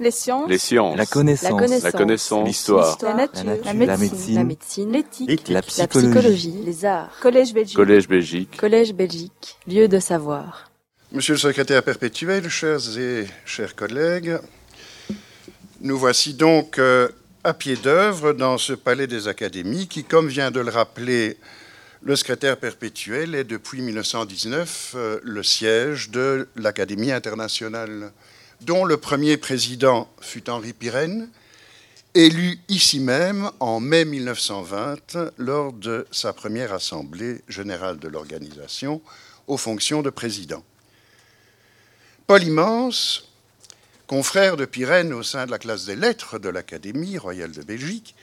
Les sciences. Les sciences. La connaissance. La connaissance. La. L'histoire. La nature. La nature. La La médecine. La. L'éthique. La La psychologie. psychologie. Les arts. Collège Belgique. Collège Belgique. Collège Belgique. Lieu de savoir. Monsieur le secrétaire perpétuel, chers et chers collègues, nous voici donc euh, à pied d'œuvre dans ce palais des académies qui, comme vient de le rappeler le secrétaire perpétuel, est depuis 1919 euh, le siège de l'Académie internationale, dont le premier président fut Henri Pirenne, élu ici même en mai 1920 lors de sa première assemblée générale de l'organisation aux fonctions de président. Paul Immense, confrère de Pirenne au sein de la classe des lettres de l'Académie royale de Belgique,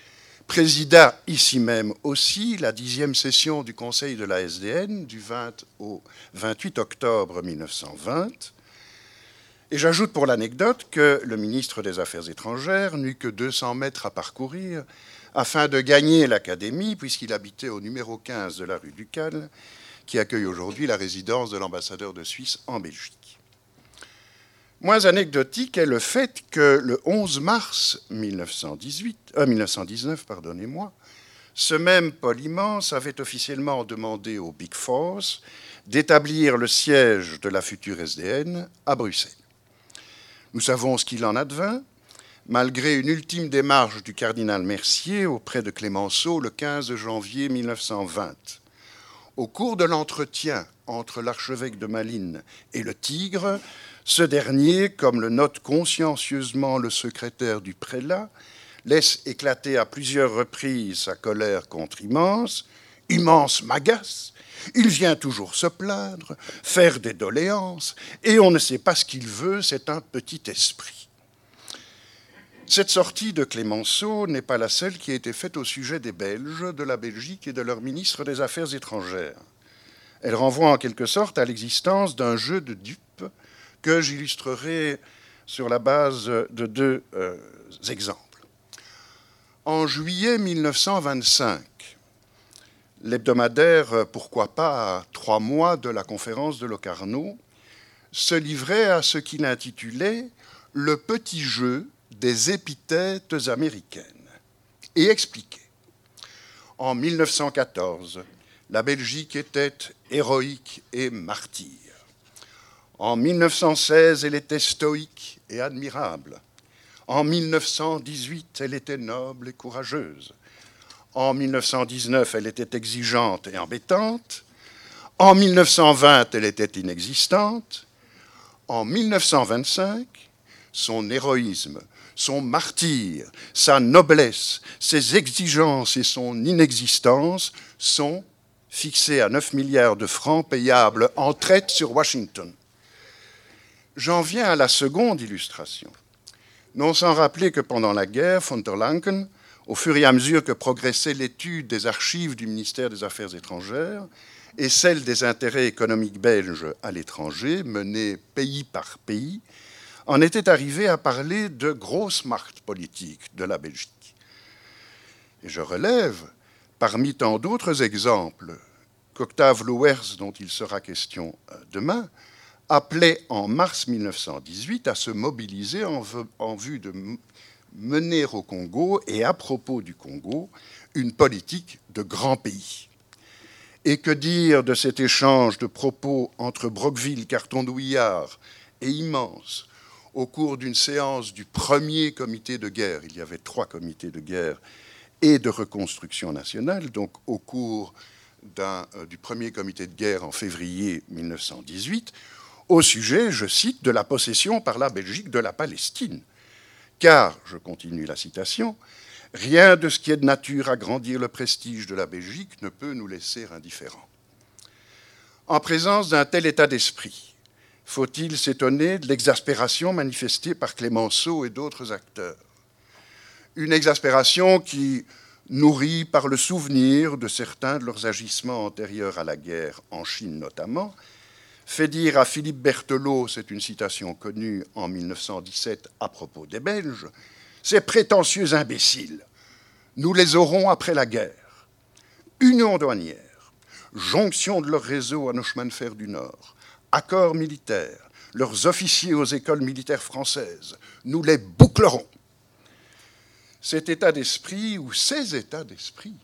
présida ici même aussi la dixième session du Conseil de la SDN du 20 au 28 octobre 1920. Et j'ajoute pour l'anecdote que le ministre des Affaires étrangères n'eut que 200 mètres à parcourir afin de gagner l'Académie, puisqu'il habitait au numéro 15 de la rue Ducal, qui accueille aujourd'hui la résidence de l'ambassadeur de Suisse en Belgique. Moins anecdotique est le fait que le 11 mars 1918, euh, 1919, pardonnez-moi, ce même Paul avait officiellement demandé au Big Force d'établir le siège de la future SDN à Bruxelles. Nous savons ce qu'il en advint, malgré une ultime démarche du cardinal Mercier auprès de Clémenceau le 15 janvier 1920. Au cours de l'entretien entre l'archevêque de Malines et le Tigre, ce dernier, comme le note consciencieusement le secrétaire du prélat, laisse éclater à plusieurs reprises sa colère contre Immense. Immense m'agace, il vient toujours se plaindre, faire des doléances, et on ne sait pas ce qu'il veut, c'est un petit esprit. Cette sortie de Clémenceau n'est pas la seule qui a été faite au sujet des Belges, de la Belgique et de leur ministre des Affaires étrangères. Elle renvoie en quelque sorte à l'existence d'un jeu de dupes que j'illustrerai sur la base de deux euh, exemples. En juillet 1925, l'hebdomadaire Pourquoi pas trois mois de la conférence de Locarno se livrait à ce qu'il intitulait Le petit jeu des épithètes américaines et expliquait En 1914, la Belgique était héroïque et martyre. En 1916, elle était stoïque et admirable. En 1918, elle était noble et courageuse. En 1919, elle était exigeante et embêtante. En 1920, elle était inexistante. En 1925, son héroïsme, son martyr, sa noblesse, ses exigences et son inexistence sont fixés à 9 milliards de francs payables en traite sur Washington. J'en viens à la seconde illustration. Non sans rappeler que pendant la guerre, von der Lanken, au fur et à mesure que progressait l'étude des archives du ministère des Affaires étrangères et celle des intérêts économiques belges à l'étranger, menée pays par pays, en était arrivé à parler de grosse marque politique de la Belgique. Et je relève, parmi tant d'autres exemples, qu'Octave Louers, dont il sera question demain, appelait en mars 1918 à se mobiliser en, vue de mener au Congo et à propos du Congo une politique de grand pays. Et que dire de cet échange de propos entre Broqueville, Carton-Douillard et Immense au cours d'une séance du premier comité de guerre, il y avait trois comités de guerre et de reconstruction nationale, donc au cours euh, du premier comité de guerre en février 1918, au sujet, je cite, de la possession par la Belgique de la Palestine. Car, je continue la citation, rien de ce qui est de nature à grandir le prestige de la Belgique ne peut nous laisser indifférents. En présence d'un tel état d'esprit, faut-il s'étonner de l'exaspération manifestée par Clémenceau et d'autres acteurs? Une exaspération qui, nourrie par le souvenir de certains de leurs agissements antérieurs à la guerre, en Chine notamment, fait dire à Philippe Berthelot, c'est une citation connue en 1917 à propos des Belges, ces prétentieux imbéciles, nous les aurons après la guerre. Union douanière, jonction de leur réseau à nos chemins de fer du Nord, accords militaires, leurs officiers aux écoles militaires françaises. Nous les bouclerons. Cet état d'esprit, ou ces états d'esprit,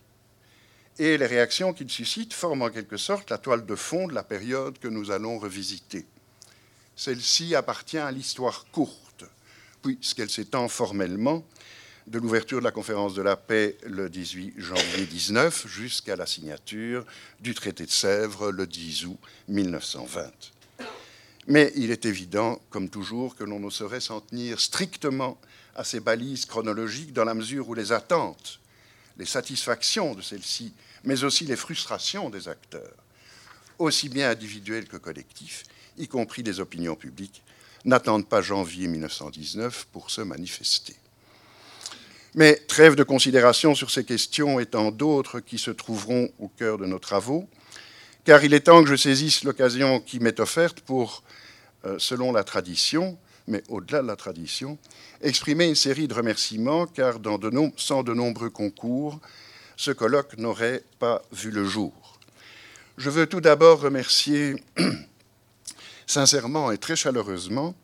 et les réactions qu'il suscite forment en quelque sorte la toile de fond de la période que nous allons revisiter. Celle-ci appartient à l'histoire courte, puisqu'elle s'étend formellement de l'ouverture de la conférence de la paix le 18 janvier 19 jusqu'à la signature du traité de Sèvres le 10 août 1920. Mais il est évident, comme toujours, que l'on ne saurait s'en tenir strictement à ces balises chronologiques dans la mesure où les attentes, les satisfactions de celles-ci, mais aussi les frustrations des acteurs, aussi bien individuels que collectifs, y compris des opinions publiques, n'attendent pas janvier 1919 pour se manifester. Mais trêve de considération sur ces questions et tant d'autres qui se trouveront au cœur de nos travaux, car il est temps que je saisisse l'occasion qui m'est offerte pour, euh, selon la tradition, mais au-delà de la tradition, exprimer une série de remerciements, car sans de nombreux concours, ce colloque n'aurait pas vu le jour. Je veux tout d'abord remercier sincèrement et très chaleureusement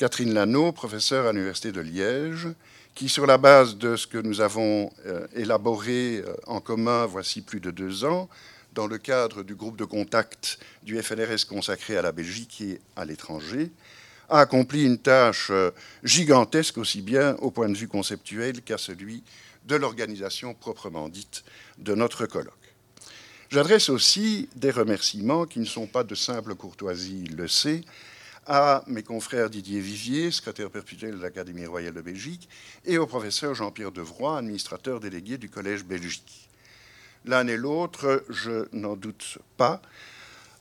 Catherine Lano, professeure à l'Université de Liège, qui, sur la base de ce que nous avons euh, élaboré euh, en commun voici plus de deux ans, dans le cadre du groupe de contact du FNRS consacré à la Belgique et à l'étranger, a accompli une tâche euh, gigantesque aussi bien au point de vue conceptuel qu'à celui de l'organisation proprement dite de notre colloque. J'adresse aussi des remerciements qui ne sont pas de simple courtoisie, le sait, à mes confrères Didier Vivier, secrétaire perpétuel de l'Académie royale de Belgique, et au professeur Jean-Pierre Devroy, administrateur délégué du Collège Belgique. L'un et l'autre, je n'en doute pas,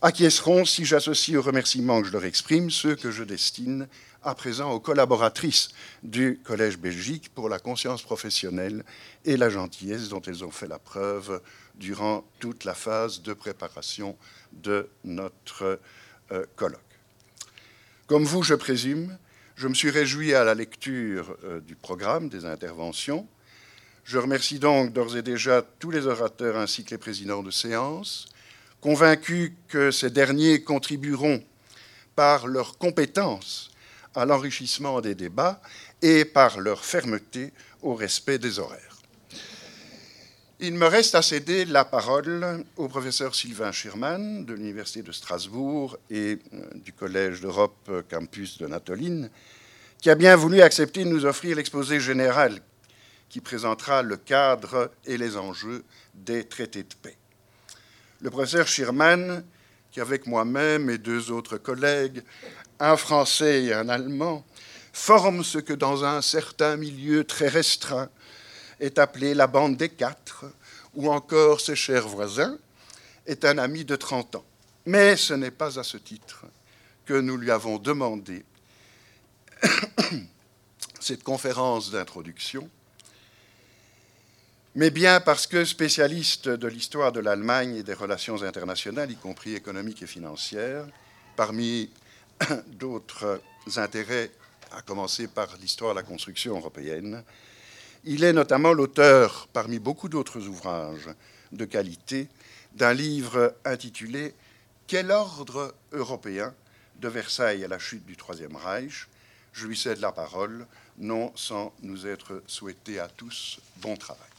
acquiesceront si j'associe aux remerciements que je leur exprime ceux que je destine à présent aux collaboratrices du Collège Belgique pour la conscience professionnelle et la gentillesse dont elles ont fait la preuve durant toute la phase de préparation de notre euh, colloque. Comme vous, je présume, je me suis réjoui à la lecture euh, du programme des interventions. Je remercie donc d'ores et déjà tous les orateurs ainsi que les présidents de séance, convaincus que ces derniers contribueront par leurs compétences à l'enrichissement des débats et par leur fermeté au respect des horaires. Il me reste à céder la parole au professeur Sylvain Schirman de l'Université de Strasbourg et euh, du Collège d'Europe euh, Campus de Natoline, qui a bien voulu accepter de nous offrir l'exposé général qui présentera le cadre et les enjeux des traités de paix. Le professeur Schirman, qui avec moi-même et deux autres collègues, un français et un allemand, forme ce que dans un certain milieu très restreint est appelé la bande des quatre, ou encore ses chers voisins, est un ami de 30 ans. Mais ce n'est pas à ce titre que nous lui avons demandé cette conférence d'introduction, mais bien parce que spécialiste de l'histoire de l'Allemagne et des relations internationales, y compris économiques et financières, parmi d'autres intérêts, à commencer par l'histoire de la construction européenne, il est notamment l'auteur, parmi beaucoup d'autres ouvrages de qualité, d'un livre intitulé Quel ordre européen de Versailles à la chute du Troisième Reich? Je lui cède la parole, non sans nous être souhaité à tous bon travail.